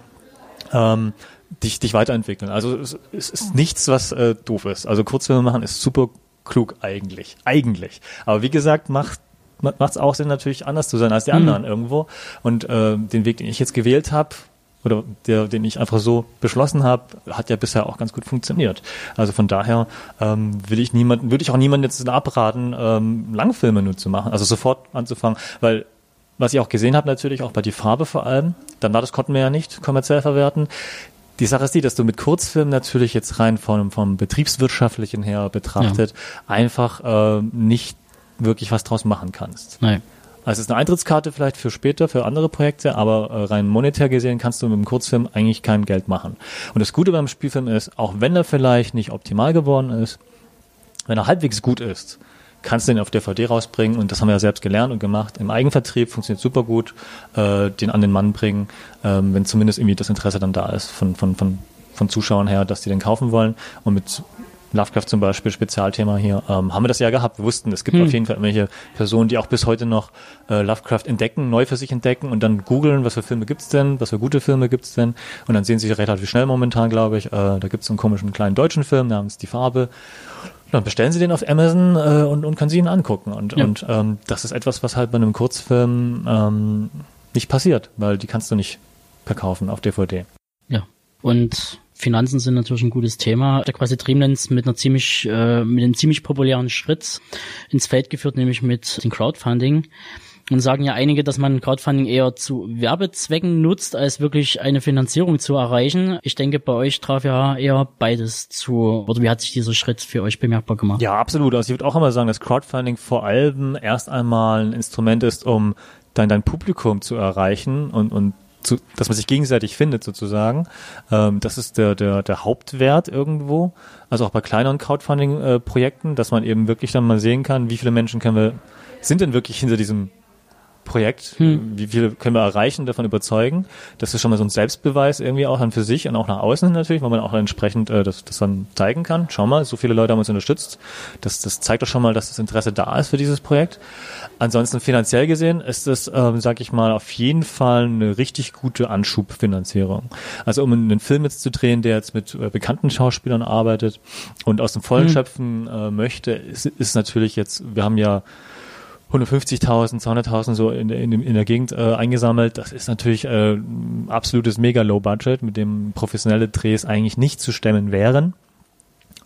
Ähm, dich, dich weiterentwickeln. Also es, es ist nichts, was äh, doof ist. Also Kurzfilme machen ist super klug eigentlich. Eigentlich. Aber wie gesagt, macht macht es auch Sinn, natürlich anders zu sein als die Mhm. anderen irgendwo. Und äh, den Weg, den ich jetzt gewählt habe, oder der, den ich einfach so beschlossen habe, hat ja bisher auch ganz gut funktioniert. Also von daher ähm, will ich niemanden, würde ich auch niemanden jetzt abraten, ähm, Langfilme nur zu machen, also sofort anzufangen, weil was ich auch gesehen habe natürlich, auch bei die Farbe vor allem, dann war das konnten wir ja nicht kommerziell verwerten. Die Sache ist die, dass du mit Kurzfilmen natürlich jetzt rein vom, vom betriebswirtschaftlichen her betrachtet einfach äh, nicht wirklich was draus machen kannst. Nein. Also es ist eine Eintrittskarte vielleicht für später, für andere Projekte, aber äh, rein monetär gesehen kannst du mit dem Kurzfilm eigentlich kein Geld machen. Und das Gute beim Spielfilm ist, auch wenn er vielleicht nicht optimal geworden ist, wenn er halbwegs gut ist, kannst du den auf DVD rausbringen und das haben wir ja selbst gelernt und gemacht. Im Eigenvertrieb funktioniert super gut, äh, den an den Mann bringen, ähm, wenn zumindest irgendwie das Interesse dann da ist von, von, von, von Zuschauern her, dass die den kaufen wollen. Und mit Lovecraft zum Beispiel, Spezialthema hier, ähm, haben wir das ja gehabt. Wir wussten, es gibt Hm. auf jeden Fall irgendwelche Personen, die auch bis heute noch äh, Lovecraft entdecken, neu für sich entdecken und dann googeln, was für Filme gibt's denn, was für gute Filme gibt's denn. Und dann sehen sie relativ schnell momentan, glaube ich, äh, da gibt's einen komischen kleinen deutschen Film namens Die Farbe. Dann bestellen sie den auf Amazon äh, und, und können sie ihn angucken. Und, Ja. und ähm, das ist etwas, was halt bei einem Kurzfilm ähm, nicht passiert, weil die kannst du nicht verkaufen auf DVD. Ja. Und Finanzen sind natürlich ein gutes Thema. Der quasi Dreamlands mit einer ziemlich, äh, mit einem ziemlich populären Schritt ins Feld geführt, nämlich mit dem Crowdfunding. Und sagen ja einige, dass man Crowdfunding eher zu Werbezwecken nutzt, als wirklich eine Finanzierung zu erreichen. Ich denke, bei euch traf ja eher beides zu. Oder wie hat sich dieser Schritt für euch bemerkbar gemacht? Ja, absolut. Also ich würde auch immer sagen, dass Crowdfunding vor allem erst einmal ein Instrument ist, um dann dein Publikum zu erreichen und, und zu, dass man sich gegenseitig findet sozusagen. Ähm, das ist der, der, der Hauptwert irgendwo. Also auch bei kleineren Crowdfunding-Projekten, dass man eben wirklich dann mal sehen kann, wie viele Menschen können wir, sind denn wirklich hinter diesem Projekt, Hm. wie viele können wir erreichen, davon überzeugen. Das ist schon mal so ein Selbstbeweis irgendwie auch dann für sich und auch nach außen hin natürlich, weil man auch entsprechend äh, das, das dann zeigen kann. Schau mal, so viele Leute haben uns unterstützt. Das, das zeigt doch schon mal, dass das Interesse da ist für dieses Projekt. Ansonsten finanziell gesehen ist es, ähm, sag ich mal, auf jeden Fall eine richtig gute Anschubfinanzierung. Also um einen Film jetzt zu drehen, der jetzt mit äh, bekannten Schauspielern arbeitet und aus dem Vollen Hm. schöpfen äh, möchte, ist, ist natürlich jetzt, wir haben ja 150.000, 200.000 so in, in, in der Gegend äh, eingesammelt. Das ist natürlich äh, absolutes mega Low Budget, mit dem professionelle Drehs eigentlich nicht zu stemmen wären.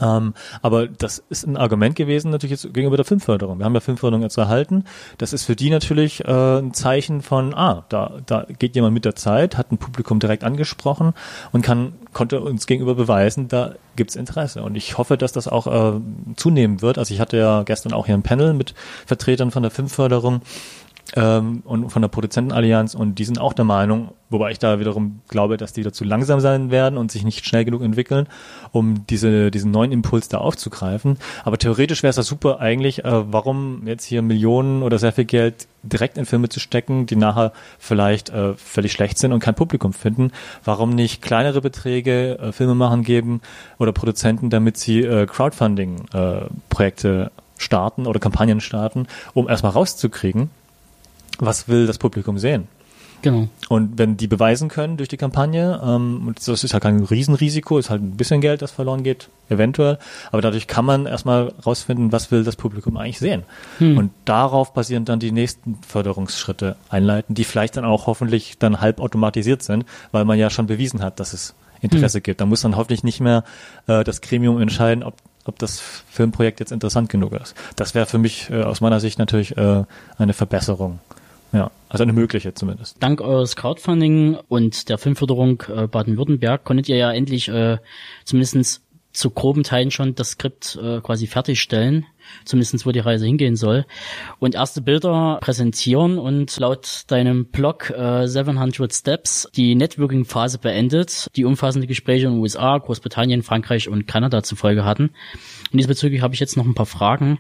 Ähm, aber das ist ein Argument gewesen natürlich jetzt gegenüber der Filmförderung. Wir haben ja Filmförderung jetzt erhalten. Das ist für die natürlich äh, ein Zeichen von, ah, da, da geht jemand mit der Zeit, hat ein Publikum direkt angesprochen und kann konnte uns gegenüber beweisen, da gibt's Interesse. Und ich hoffe, dass das auch äh, zunehmen wird. Also ich hatte ja gestern auch hier ein Panel mit Vertretern von der Filmförderung ähm, und von der Produzentenallianz und die sind auch der Meinung, wobei ich da wiederum glaube, dass die dazu langsam sein werden und sich nicht schnell genug entwickeln, um diese, diesen neuen Impuls da aufzugreifen. Aber theoretisch wäre es ja super eigentlich, äh, warum jetzt hier Millionen oder sehr viel Geld direkt in Filme zu stecken, die nachher vielleicht äh, völlig schlecht sind und kein Publikum finden. Warum nicht kleinere Beträge äh, Filme machen geben oder Produzenten, damit sie äh, Crowdfunding-Projekte äh, starten oder Kampagnen starten, um erstmal rauszukriegen, was will das Publikum sehen? Genau. Und wenn die beweisen können durch die Kampagne, ähm, und das ist halt kein Riesenrisiko, ist halt ein bisschen Geld, das verloren geht, eventuell, aber dadurch kann man erstmal rausfinden, was will das Publikum eigentlich sehen. Hm. Und darauf basierend dann die nächsten Förderungsschritte einleiten, die vielleicht dann auch hoffentlich dann halb automatisiert sind, weil man ja schon bewiesen hat, dass es Interesse hm. gibt. Da muss dann hoffentlich nicht mehr äh, das Gremium entscheiden, ob ob das Filmprojekt jetzt interessant genug ist. Das wäre für mich äh, aus meiner Sicht natürlich äh, eine Verbesserung. Ja, also eine mögliche zumindest. Dank eures Crowdfunding und der Filmförderung äh, Baden-Württemberg konntet ihr ja endlich äh, zumindest zu groben Teilen schon das Skript äh, quasi fertigstellen, zumindestens wo die Reise hingehen soll, und erste Bilder präsentieren und laut deinem Blog äh, 700 Steps die Networking-Phase beendet, die umfassende Gespräche in den USA, Großbritannien, Frankreich und Kanada zufolge hatten. Und diesbezüglich habe ich jetzt noch ein paar Fragen.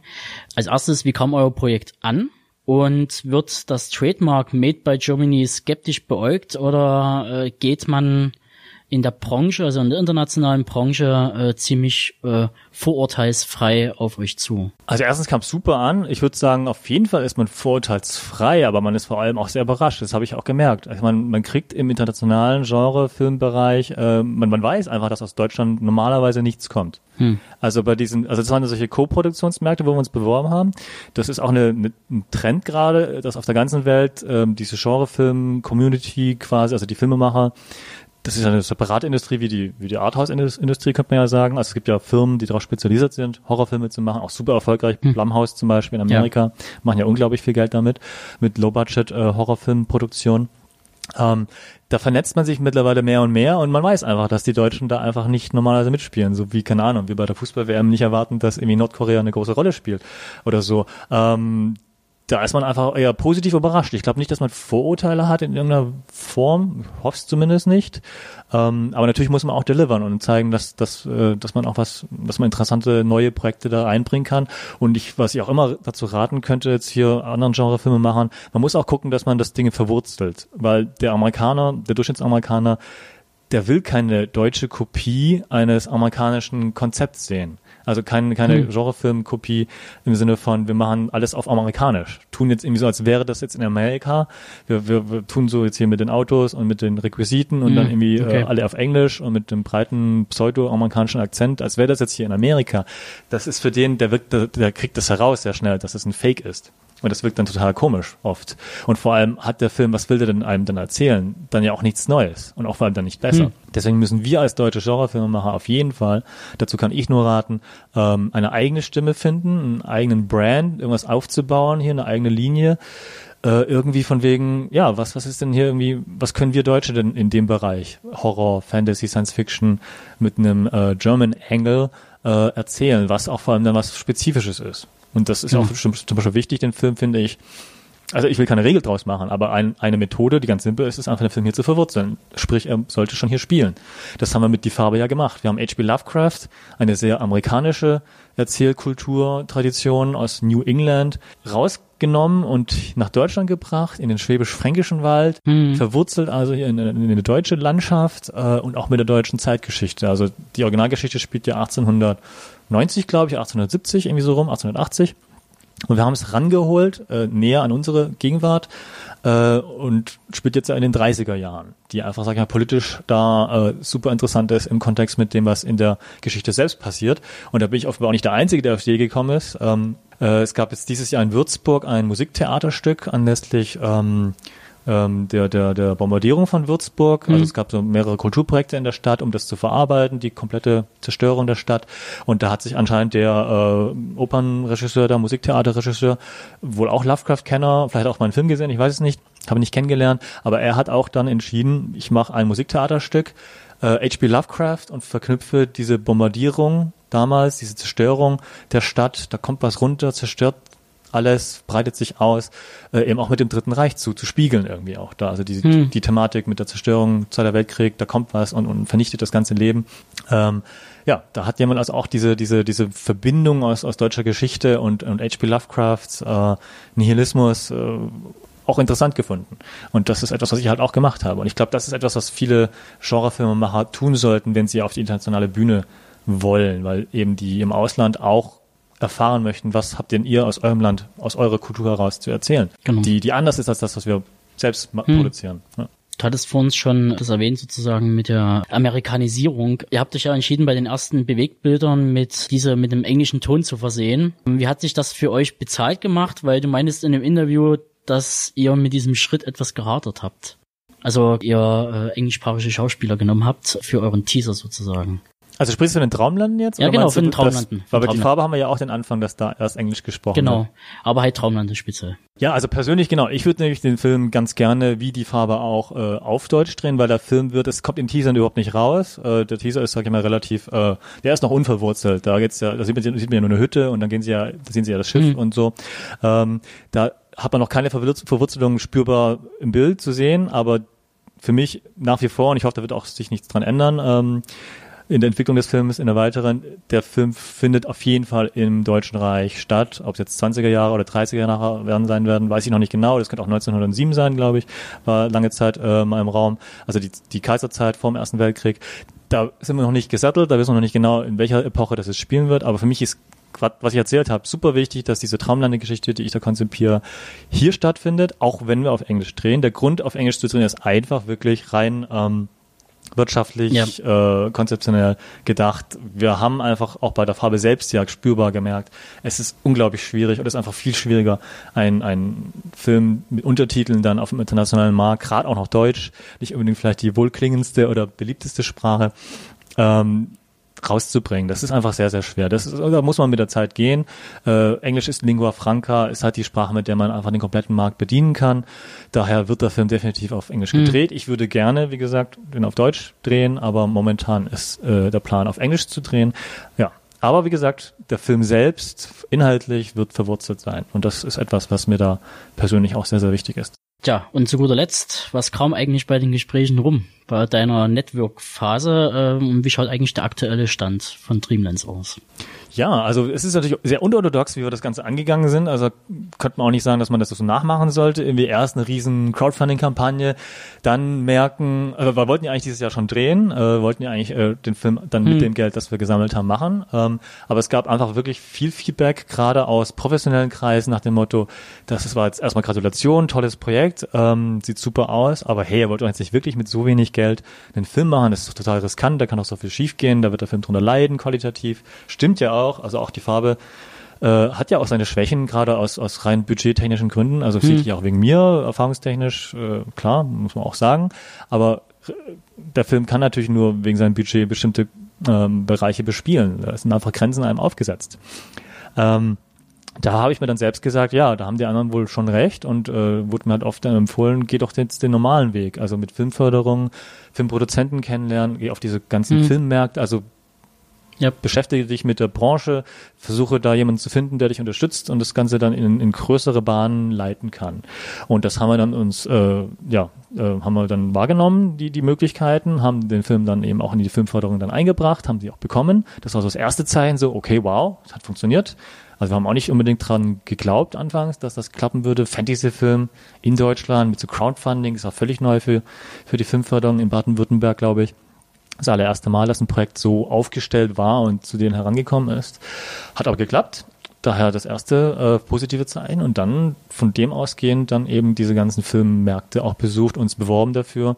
Als erstes, wie kam euer Projekt an? Und wird das Trademark Made by Germany skeptisch beäugt oder äh, geht man in der Branche, also in der internationalen Branche, äh, ziemlich äh, vorurteilsfrei auf euch zu? Also erstens kam es super an. Ich würde sagen, auf jeden Fall ist man vorurteilsfrei, aber man ist vor allem auch sehr überrascht. Das habe ich auch gemerkt. Also man, man kriegt im internationalen Genre-Filmbereich, äh, man, man weiß einfach, dass aus Deutschland normalerweise nichts kommt. Hm. Also bei diesen, also das waren solche Co-Produktionsmärkte, wo wir uns beworben haben. Das ist auch eine, eine, ein Trend gerade, dass auf der ganzen Welt ähm, diese Genrefilm-Community quasi, also die Filmemacher, das ist eine separate Industrie wie die, wie die Arthouse-Industrie, könnte man ja sagen. Also es gibt ja Firmen, die darauf spezialisiert sind, Horrorfilme zu machen, auch super erfolgreich. Hm. Blumhouse zum Beispiel in Amerika ja. machen ja unglaublich viel Geld damit, mit Low-Budget-Horrorfilmproduktion. Äh, ähm, da vernetzt man sich mittlerweile mehr und mehr und man weiß einfach, dass die Deutschen da einfach nicht normalerweise mitspielen. So wie, keine Ahnung, wir bei der Fußball-WM nicht erwarten, dass irgendwie Nordkorea eine große Rolle spielt oder so. Ähm, da ist man einfach eher positiv überrascht. Ich glaube nicht, dass man Vorurteile hat in irgendeiner Form, hoffe es zumindest nicht. Ähm, aber natürlich muss man auch delivern und zeigen, dass, dass, äh, dass man auch was, dass man interessante neue Projekte da einbringen kann. Und ich, was ich auch immer dazu raten könnte, jetzt hier anderen Genrefilme machen, man muss auch gucken, dass man das Ding verwurzelt. Weil der Amerikaner, der Durchschnittsamerikaner, der will keine deutsche Kopie eines amerikanischen Konzepts sehen. Also keine, keine hm. Genrefilmkopie im Sinne von, wir machen alles auf amerikanisch. Tun jetzt irgendwie so, als wäre das jetzt in Amerika. Wir, wir, wir tun so jetzt hier mit den Autos und mit den Requisiten und hm. dann irgendwie okay. äh, alle auf Englisch und mit dem breiten pseudo-amerikanischen Akzent, als wäre das jetzt hier in Amerika. Das ist für den, der wirkt, der, der kriegt das heraus sehr schnell, dass es ein Fake ist. Und das wirkt dann total komisch oft. Und vor allem hat der Film, was will der denn einem dann erzählen? Dann ja auch nichts Neues und auch vor allem dann nicht besser. Hm. Deswegen müssen wir als deutsche Genrefilmemacher auf jeden Fall, dazu kann ich nur raten, ähm, eine eigene Stimme finden, einen eigenen Brand, irgendwas aufzubauen, hier eine eigene Linie. Äh, irgendwie von wegen, ja, was, was ist denn hier irgendwie, was können wir Deutsche denn in dem Bereich Horror, Fantasy, Science Fiction mit einem äh, German Angle äh, erzählen, was auch vor allem dann was Spezifisches ist. Und das ist ja. auch zum Beispiel wichtig, den Film, finde ich. Also ich will keine Regel draus machen, aber ein, eine Methode, die ganz simpel ist, ist einfach den Film hier zu verwurzeln. Sprich, er sollte schon hier spielen. Das haben wir mit Die Farbe ja gemacht. Wir haben H.P. Lovecraft, eine sehr amerikanische Erzählkultur, Tradition aus New England, rausgenommen und nach Deutschland gebracht, in den schwäbisch-fränkischen Wald, mhm. verwurzelt also hier in, in eine deutsche Landschaft äh, und auch mit der deutschen Zeitgeschichte. Also die Originalgeschichte spielt ja 1800 90, glaube ich, 1870, irgendwie so rum, 1880. Und wir haben es rangeholt, äh, näher an unsere Gegenwart äh, und spielt jetzt ja in den 30er Jahren, die einfach, sag ich mal, politisch da äh, super interessant ist im Kontext mit dem, was in der Geschichte selbst passiert. Und da bin ich offenbar auch nicht der Einzige, der auf die Idee gekommen ist. Ähm, äh, es gab jetzt dieses Jahr in Würzburg ein Musiktheaterstück anlässlich ähm, ähm, der, der, der Bombardierung von Würzburg. Also es gab so mehrere Kulturprojekte in der Stadt, um das zu verarbeiten, die komplette Zerstörung der Stadt. Und da hat sich anscheinend der äh, Opernregisseur, der Musiktheaterregisseur, wohl auch Lovecraft-Kenner, vielleicht auch mal einen Film gesehen, ich weiß es nicht, habe nicht kennengelernt, aber er hat auch dann entschieden, ich mache ein Musiktheaterstück, äh, H.P. Lovecraft und verknüpfe diese Bombardierung damals, diese Zerstörung der Stadt, da kommt was runter, zerstört alles, breitet sich aus, äh, eben auch mit dem Dritten Reich zu, zu spiegeln irgendwie auch da. Also die, Hm. die Thematik mit der Zerstörung, Zweiter Weltkrieg, da kommt was und, und vernichtet das ganze Leben. Ähm, ja, da hat jemand also auch diese, diese, diese Verbindung aus, aus deutscher Geschichte und, und H.P. Lovecrafts äh, Nihilismus äh, auch interessant gefunden. Und das ist etwas, was ich halt auch gemacht habe. Und ich glaube, das ist etwas, was viele Genrefilmemacher tun sollten, wenn sie auf die internationale Bühne wollen, weil eben die im Ausland auch erfahren möchten, was habt denn ihr aus eurem Land, aus eurer Kultur heraus zu erzählen, Genau. die, die anders ist als das, was wir selbst ma- produzieren. Ja. Du hattest vor uns schon das erwähnt sozusagen mit der Amerikanisierung. Ihr habt euch ja entschieden, bei den ersten Bewegtbildern mit dieser, mit dem englischen Ton zu versehen. Wie hat sich das für euch bezahlt gemacht? Weil du meinst in dem Interview, dass ihr mit diesem Schritt etwas gehadert habt. Also ihr äh, englischsprachige Schauspieler genommen habt für euren Teaser sozusagen. Also sprichst du von den Traumlanden jetzt? Ja, genau, von den das- Traumlanden. Weil bei die. Farbe haben wir ja auch den Anfang, dass da erst Englisch gesprochen Genau. wird. Aber halt Traumlande speziell. Ja, also persönlich genau. Ich würde nämlich den Film ganz gerne wie die Farbe auch äh, auf Deutsch drehen, weil der Film wird, es kommt in Teasern überhaupt nicht raus. Äh, der Teaser ist, sag ich mal, relativ, äh, der ist noch unverwurzelt. Da geht's ja, da sieht man, sieht man ja nur eine Hütte und dann gehen sie ja, da sehen sie ja das Schiff und so. Ähm, da hat man noch keine Verwurz- Verwurzelung spürbar im Bild zu sehen, aber für mich nach wie vor, und ich hoffe, da wird auch sich nichts dran ändern, ähm, in der Entwicklung des Films, in der weiteren, der Film findet auf jeden Fall im Deutschen Reich statt. Ob es jetzt 20er Jahre oder 30er Jahre werden sein werden, weiß ich noch nicht genau. Das könnte auch 1907 sein, glaube ich. War lange Zeit äh, mal im Raum. Also die, die Kaiserzeit vor dem Ersten Weltkrieg. Da sind wir noch nicht gesettelt, da wissen wir noch nicht genau, in welcher Epoche das jetzt spielen wird. Aber für mich ist was ich erzählt habe, super wichtig, dass diese Traumlande-Geschichte, die ich da konzipiere, hier stattfindet, auch wenn wir auf Englisch drehen. Der Grund, auf Englisch zu drehen, ist einfach wirklich rein ähm, wirtschaftlich, äh, konzeptionell gedacht. Wir haben einfach auch bei der Farbe selbst ja spürbar gemerkt, es ist unglaublich schwierig oder es ist einfach viel schwieriger, ein, ein Film mit Untertiteln dann auf dem internationalen Markt, gerade auch noch Deutsch, nicht unbedingt vielleicht die wohlklingendste oder beliebteste Sprache, ähm, rauszubringen. Das ist einfach sehr, sehr schwer. Das ist, da muss man mit der Zeit gehen. Äh, Englisch ist Lingua Franca, ist halt die Sprache, mit der man einfach den kompletten Markt bedienen kann. Daher wird der Film definitiv auf Englisch gedreht. Ich würde gerne, wie gesagt, den auf Deutsch drehen, aber momentan ist äh, der Plan, auf Englisch zu drehen. Ja. Aber wie gesagt, der Film selbst inhaltlich wird verwurzelt sein. Und das ist etwas, was mir da persönlich auch sehr, sehr wichtig ist. Tja, und zu guter Letzt, was kam eigentlich bei den Gesprächen rum? Bei deiner Network-Phase, ähm, wie schaut eigentlich der aktuelle Stand von Dreamlands aus? Ja, also es ist natürlich sehr unorthodox, wie wir das Ganze angegangen sind. Also könnte man auch nicht sagen, dass man das so nachmachen sollte. Irgendwie erst eine riesen Crowdfunding-Kampagne, dann merken, äh, wir wollten ja eigentlich dieses Jahr schon drehen, äh, wollten ja eigentlich äh, den Film dann mit dem Geld, das wir gesammelt haben, machen. Ähm, aber es gab einfach wirklich viel Feedback, gerade aus professionellen Kreisen nach dem Motto, das war jetzt erstmal Gratulation, tolles Projekt, ähm, sieht super aus, aber hey, ihr wollt doch jetzt nicht wirklich mit so wenig Geld einen Film machen, das ist total riskant, da kann doch so viel schiefgehen, da wird der Film drunter leiden, qualitativ. Stimmt ja auch, also auch die Farbe äh, hat ja auch seine Schwächen, gerade aus, aus rein budgettechnischen Gründen, also sicherlich auch wegen mir, erfahrungstechnisch, äh, klar, muss man auch sagen, aber äh, der Film kann natürlich nur wegen seinem Budget bestimmte ähm, Bereiche bespielen. Da sind einfach Grenzen einem aufgesetzt. Ähm, da habe ich mir dann selbst gesagt, ja, da haben die anderen wohl schon recht und äh, wurde mir halt oft dann empfohlen, geh doch jetzt den normalen Weg, also mit Filmförderung, Filmproduzenten kennenlernen, geh auf diese ganzen Filmmärkte, also Ja, beschäftige dich mit der Branche, versuche da jemanden zu finden, der dich unterstützt und das Ganze dann in, in größere Bahnen leiten kann. Und das haben wir dann uns, äh, ja, äh, haben wir dann wahrgenommen, die, die Möglichkeiten, haben den Film dann eben auch in die Filmförderung dann eingebracht, haben sie auch bekommen. Das war so das erste Zeichen, so, okay, wow, es hat funktioniert. Also wir haben auch nicht unbedingt dran geglaubt anfangs, dass das klappen würde. Fantasy-Film in Deutschland mit so Crowdfunding ist auch völlig neu für, für die Filmförderung in Baden-Württemberg, glaube ich das allererste Mal, dass ein Projekt so aufgestellt war und zu denen herangekommen ist. Hat aber geklappt. Daher das erste äh, positive Zeichen und dann von dem ausgehend dann eben diese ganzen Filmmärkte auch besucht, uns beworben dafür,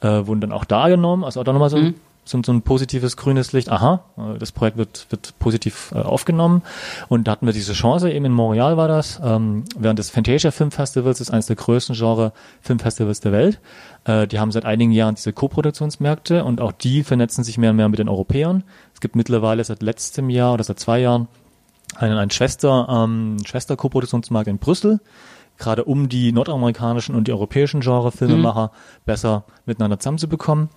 äh, wurden dann auch da genommen, also auch da nochmal so ein so, so ein positives grünes Licht, aha, äh, das Projekt wird, wird positiv äh, aufgenommen. Und da hatten wir diese Chance, eben in Montreal war das, ähm, während des Fantasia Filmfestivals, das ist eines der größten Genre Filmfestivals der Welt. Äh, die haben seit einigen Jahren diese Co-Produktionsmärkte und auch die vernetzen sich mehr und mehr mit den Europäern. Es gibt mittlerweile seit letztem Jahr oder seit zwei Jahren einen, einen Schwester, ähm, Schwester-Co-Produktionsmarkt in Brüssel gerade um die nordamerikanischen und die europäischen Genre-Filmemacher mhm. besser miteinander zusammenzubekommen.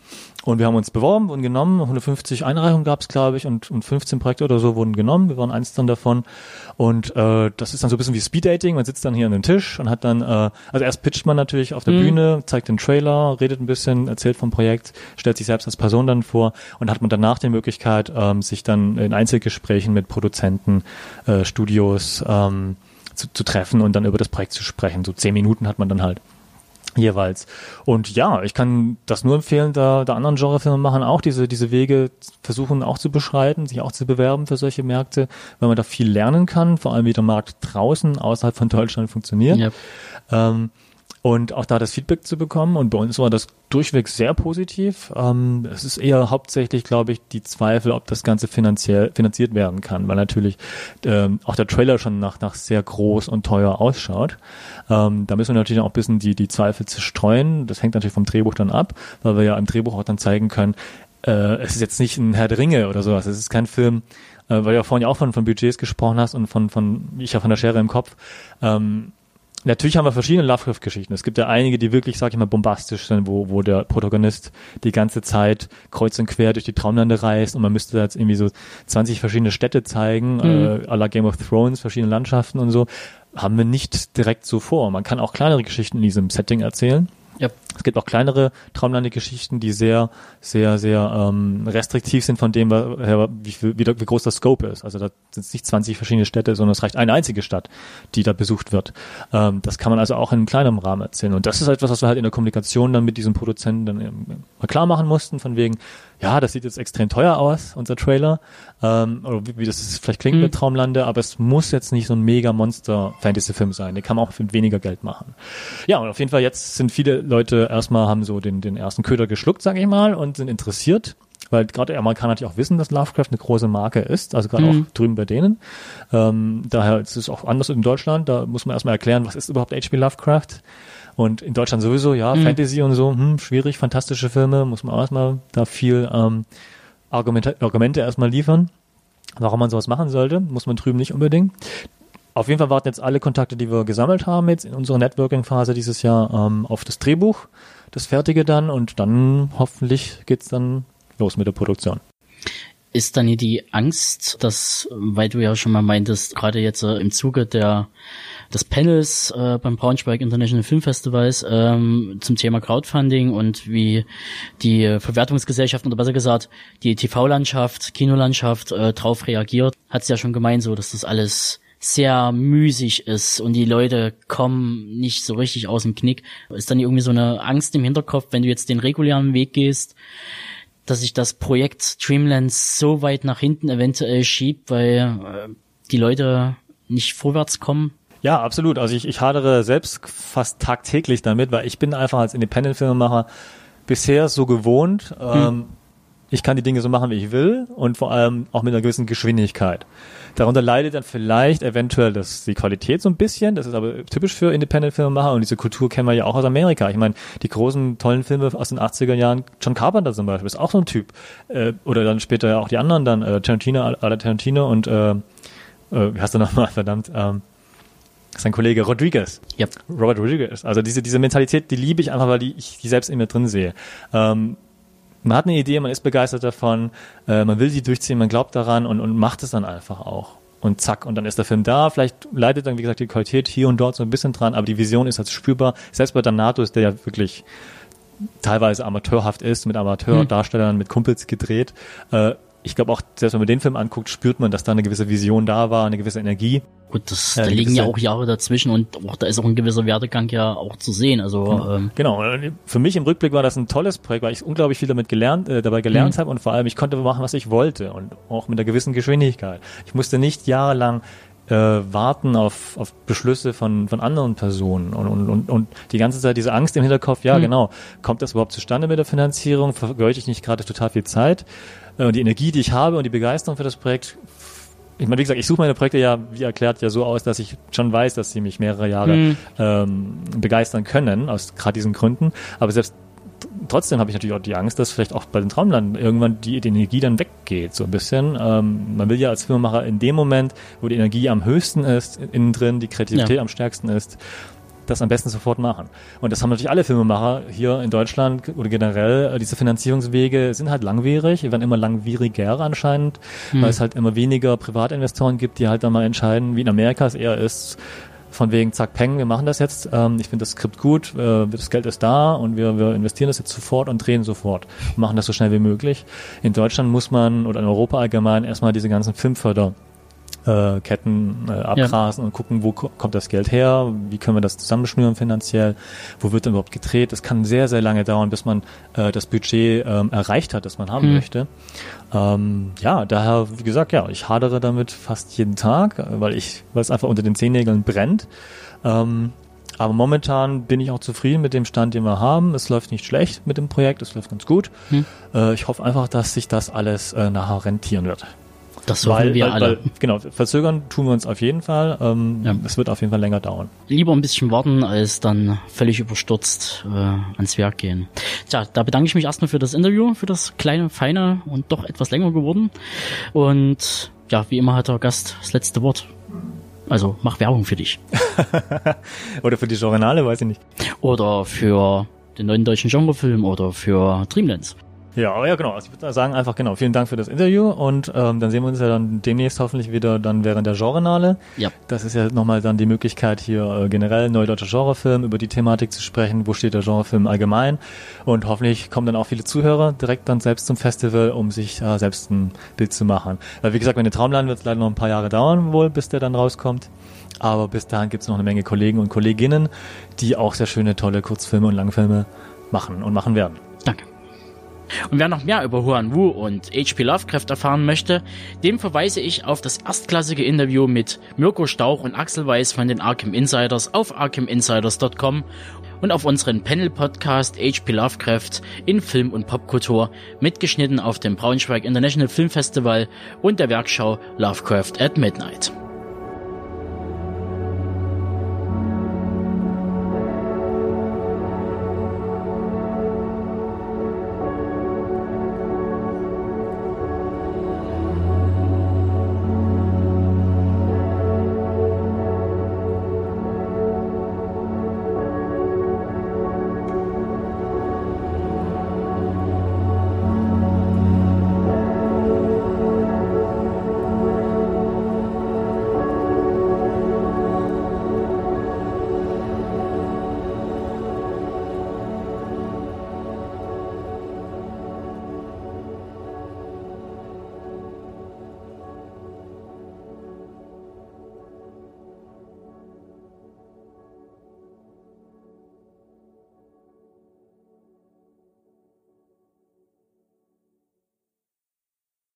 Und wir haben uns beworben und genommen. 150 Einreichungen gab es, glaube ich, und, und 15 Projekte oder so wurden genommen. Wir waren eins dann davon. Und äh, das ist dann so ein bisschen wie Speeddating. Man sitzt dann hier an den Tisch und hat dann, äh, also erst pitcht man natürlich auf der mhm. Bühne, zeigt den Trailer, redet ein bisschen, erzählt vom Projekt, stellt sich selbst als Person dann vor und hat man danach die Möglichkeit, ähm, sich dann in Einzelgesprächen mit Produzenten, äh, Studios, ähm, zu, zu treffen und dann über das Projekt zu sprechen. So zehn Minuten hat man dann halt jeweils. Und ja, ich kann das nur empfehlen, da, da anderen Genrefilme machen auch diese, diese Wege versuchen auch zu beschreiten, sich auch zu bewerben für solche Märkte, weil man da viel lernen kann, vor allem wie der Markt draußen außerhalb von Deutschland funktioniert. Yep. Ähm, und auch da das Feedback zu bekommen. Und bei uns war das durchweg sehr positiv. Ähm, es ist eher hauptsächlich, glaube ich, die Zweifel, ob das Ganze finanziell finanziert werden kann, weil natürlich ähm, auch der Trailer schon nach, nach sehr groß und teuer ausschaut. Ähm, da müssen wir natürlich auch ein bisschen die, die Zweifel zerstreuen. Das hängt natürlich vom Drehbuch dann ab, weil wir ja im Drehbuch auch dann zeigen können, äh, es ist jetzt nicht ein Herr der Ringe oder sowas. Es ist kein Film, äh, weil du ja vorhin auch von, von Budgets gesprochen hast und von, von ich ja von der Schere im Kopf. Ähm, Natürlich haben wir verschiedene Lovecraft-Geschichten. Es gibt ja einige, die wirklich, sag ich mal, bombastisch sind, wo, wo der Protagonist die ganze Zeit kreuz und quer durch die Traumlande reist und man müsste da jetzt irgendwie so 20 verschiedene Städte zeigen, mhm. äh, à la Game of Thrones, verschiedene Landschaften und so. Haben wir nicht direkt so vor. Man kann auch kleinere Geschichten in diesem Setting erzählen. Ja. Es gibt auch kleinere Traumlande-Geschichten, die sehr, sehr, sehr ähm, restriktiv sind von dem, wie, wie, wie groß der Scope ist. Also da sind es nicht 20 verschiedene Städte, sondern es reicht eine einzige Stadt, die da besucht wird. Ähm, das kann man also auch in einem kleineren Rahmen erzählen. Und das ist etwas, was wir halt in der Kommunikation dann mit diesem Produzenten dann mal klar machen mussten, von wegen, ja, das sieht jetzt extrem teuer aus, unser Trailer, ähm, oder wie, wie das vielleicht klingt mhm. mit Traumlande, aber es muss jetzt nicht so ein mega Monster-Fantasy-Film sein. Den kann man auch mit weniger Geld machen. Ja, und auf jeden Fall jetzt sind viele Leute erstmal haben so den, den ersten Köder geschluckt, sage ich mal, und sind interessiert weil gerade die Amerikaner natürlich auch wissen, dass Lovecraft eine große Marke ist, also gerade mhm. auch drüben bei denen. Ähm, daher ist es auch anders in Deutschland, da muss man erstmal erklären, was ist überhaupt H.P. Lovecraft. Und in Deutschland sowieso, ja, mhm. Fantasy und so, hm, schwierig, fantastische Filme, muss man auch erstmal da viel ähm, Argumente, Argumente erstmal liefern, warum man sowas machen sollte, muss man drüben nicht unbedingt. Auf jeden Fall warten jetzt alle Kontakte, die wir gesammelt haben jetzt in unserer Networking-Phase dieses Jahr ähm, auf das Drehbuch, das Fertige dann und dann hoffentlich geht's dann los mit der Produktion. Ist dann hier die Angst, dass, weil du ja schon mal meintest, gerade jetzt äh, im Zuge der des Panels äh, beim Braunschweig International Film Festivals ähm, zum Thema Crowdfunding und wie die Verwertungsgesellschaften oder besser gesagt die TV-Landschaft, Kinolandschaft äh, drauf reagiert, hat es ja schon gemeint, so dass das alles sehr müßig ist und die Leute kommen nicht so richtig aus dem Knick. Ist dann irgendwie so eine Angst im Hinterkopf, wenn du jetzt den regulären Weg gehst, dass sich das Projekt Dreamlands so weit nach hinten eventuell schiebt, weil äh, die Leute nicht vorwärts kommen? Ja, absolut. Also ich, ich hadere selbst fast tagtäglich damit, weil ich bin einfach als Independent-Filmemacher bisher so gewohnt, hm. ähm, ich kann die Dinge so machen, wie ich will und vor allem auch mit einer gewissen Geschwindigkeit. Darunter leidet dann vielleicht eventuell das, die Qualität so ein bisschen, das ist aber typisch für Independent-Filmemacher und diese Kultur kennen wir ja auch aus Amerika. Ich meine, die großen, tollen Filme aus den 80er Jahren, John Carpenter zum Beispiel, ist auch so ein Typ. Äh, oder dann später ja auch die anderen dann, äh, Tarantino, alle Tarantino und äh, äh, wie heißt er nochmal, verdammt, ähm, sein Kollege Rodriguez. Yep. Robert Rodriguez. Also diese, diese Mentalität, die liebe ich einfach, weil die, ich die selbst in mir drin sehe. Ähm, man hat eine Idee, man ist begeistert davon, äh, man will sie durchziehen, man glaubt daran und, und macht es dann einfach auch. Und zack, und dann ist der Film da. Vielleicht leidet dann, wie gesagt, die Qualität hier und dort so ein bisschen dran, aber die Vision ist halt spürbar. Selbst bei Danato der ja wirklich teilweise amateurhaft ist, mit Amateurdarstellern, mit Kumpels gedreht. Äh, ich glaube auch, selbst wenn man den Film anguckt, spürt man, dass da eine gewisse Vision da war, eine gewisse Energie. Gut, das, da liegen ja auch Jahre dazwischen und auch, da ist auch ein gewisser Werdegang ja auch zu sehen. Also genau. Ähm, genau. Für mich im Rückblick war das ein tolles Projekt, weil ich unglaublich viel damit gelernt, äh, dabei gelernt mhm. habe und vor allem ich konnte machen, was ich wollte und auch mit einer gewissen Geschwindigkeit. Ich musste nicht jahrelang äh, warten auf, auf Beschlüsse von, von anderen Personen und, und, und, und die ganze Zeit diese Angst im Hinterkopf, ja Hm. genau, kommt das überhaupt zustande mit der Finanzierung, vergeude ich nicht gerade total viel Zeit äh, und die Energie, die ich habe und die Begeisterung für das Projekt, ich meine, wie gesagt, ich suche meine Projekte ja, wie erklärt, ja so aus, dass ich schon weiß, dass sie mich mehrere Jahre Hm. ähm, begeistern können, aus gerade diesen Gründen, aber selbst trotzdem habe ich natürlich auch die Angst, dass vielleicht auch bei den Traumlanden irgendwann die, die Energie dann weggeht, so ein bisschen. Ähm, man will ja als Filmemacher in dem Moment, wo die Energie am höchsten ist, innen drin, die Kreativität Ja. am stärksten ist, das am besten sofort machen. Und das haben natürlich alle Filmemacher hier in Deutschland oder generell. Äh, Diese Finanzierungswege sind halt langwierig, werden immer langwieriger anscheinend, weil es halt immer weniger Privatinvestoren gibt, die halt dann mal entscheiden, wie in Amerika es eher ist, von wegen, zack, peng, wir machen das jetzt. Ähm, ich finde das Skript gut, äh, das Geld ist da und wir, wir investieren das jetzt sofort und drehen sofort machen das so schnell wie möglich. In Deutschland muss man oder in Europa allgemein erstmal diese ganzen Filmförder äh, Ketten äh, abgrasen und gucken, wo ko- kommt das Geld her, wie können wir das zusammenschnüren finanziell, wo wird denn überhaupt gedreht. Das kann sehr, sehr lange dauern, bis man äh, das Budget ähm, erreicht hat, das man haben Hm. möchte. Ähm, ja, daher, wie gesagt, ja, ich hadere damit fast jeden Tag, weil ich, weil es einfach unter den Zehennägeln brennt. Ähm, aber momentan bin ich auch zufrieden mit dem Stand, den wir haben. Es läuft nicht schlecht mit dem Projekt, es läuft ganz gut. Hm. Ich hoffe einfach, dass sich das alles äh, nachher rentieren wird. Das hoffen wir alle. Weil, genau, verzögern tun wir uns auf jeden Fall. Ähm, Ja. Es wird auf jeden Fall länger dauern. Lieber ein bisschen warten, als dann völlig überstürzt äh, ans Werk gehen. Tja, da bedanke ich mich erstmal für das Interview, für das kleine, feine und doch etwas länger geworden. Und ja, wie immer hat der Gast das letzte Wort. Also mach Werbung für dich. Oder für die Journale, weiß ich nicht. Oder für den neuen deutschen Genrefilm oder für Dreamlands. Ja, aber ja, genau. Also ich würde sagen einfach genau. Vielen Dank für das Interview und ähm, dann sehen wir uns ja dann demnächst hoffentlich wieder dann während der Genrenale. Ja. Das ist ja nochmal dann die Möglichkeit hier äh, generell neudeutscher Genrefilm über die Thematik zu sprechen. Wo steht der Genrefilm allgemein? Und hoffentlich kommen dann auch viele Zuhörer direkt dann selbst zum Festival, um sich äh, selbst ein Bild zu machen. Weil wie gesagt, mit den Traumladen wird es leider noch ein paar Jahre dauern wohl, bis der dann rauskommt. Aber bis dahin gibt es noch eine Menge Kollegen und Kolleginnen, die auch sehr schöne, tolle Kurzfilme und Langfilme machen und machen werden. Und wer noch mehr über Huan Wu und H.P. Lovecraft erfahren möchte, dem verweise ich auf das erstklassige Interview mit Mirko Stauch und Axel Weiß von den Arkham Insiders auf arkhaminsiders.com und auf unseren Panel-Podcast H.P. Lovecraft in Film- und Popkultur, mitgeschnitten auf dem Braunschweig International Film Festival und der Werkschau Lovecraft at Midnight.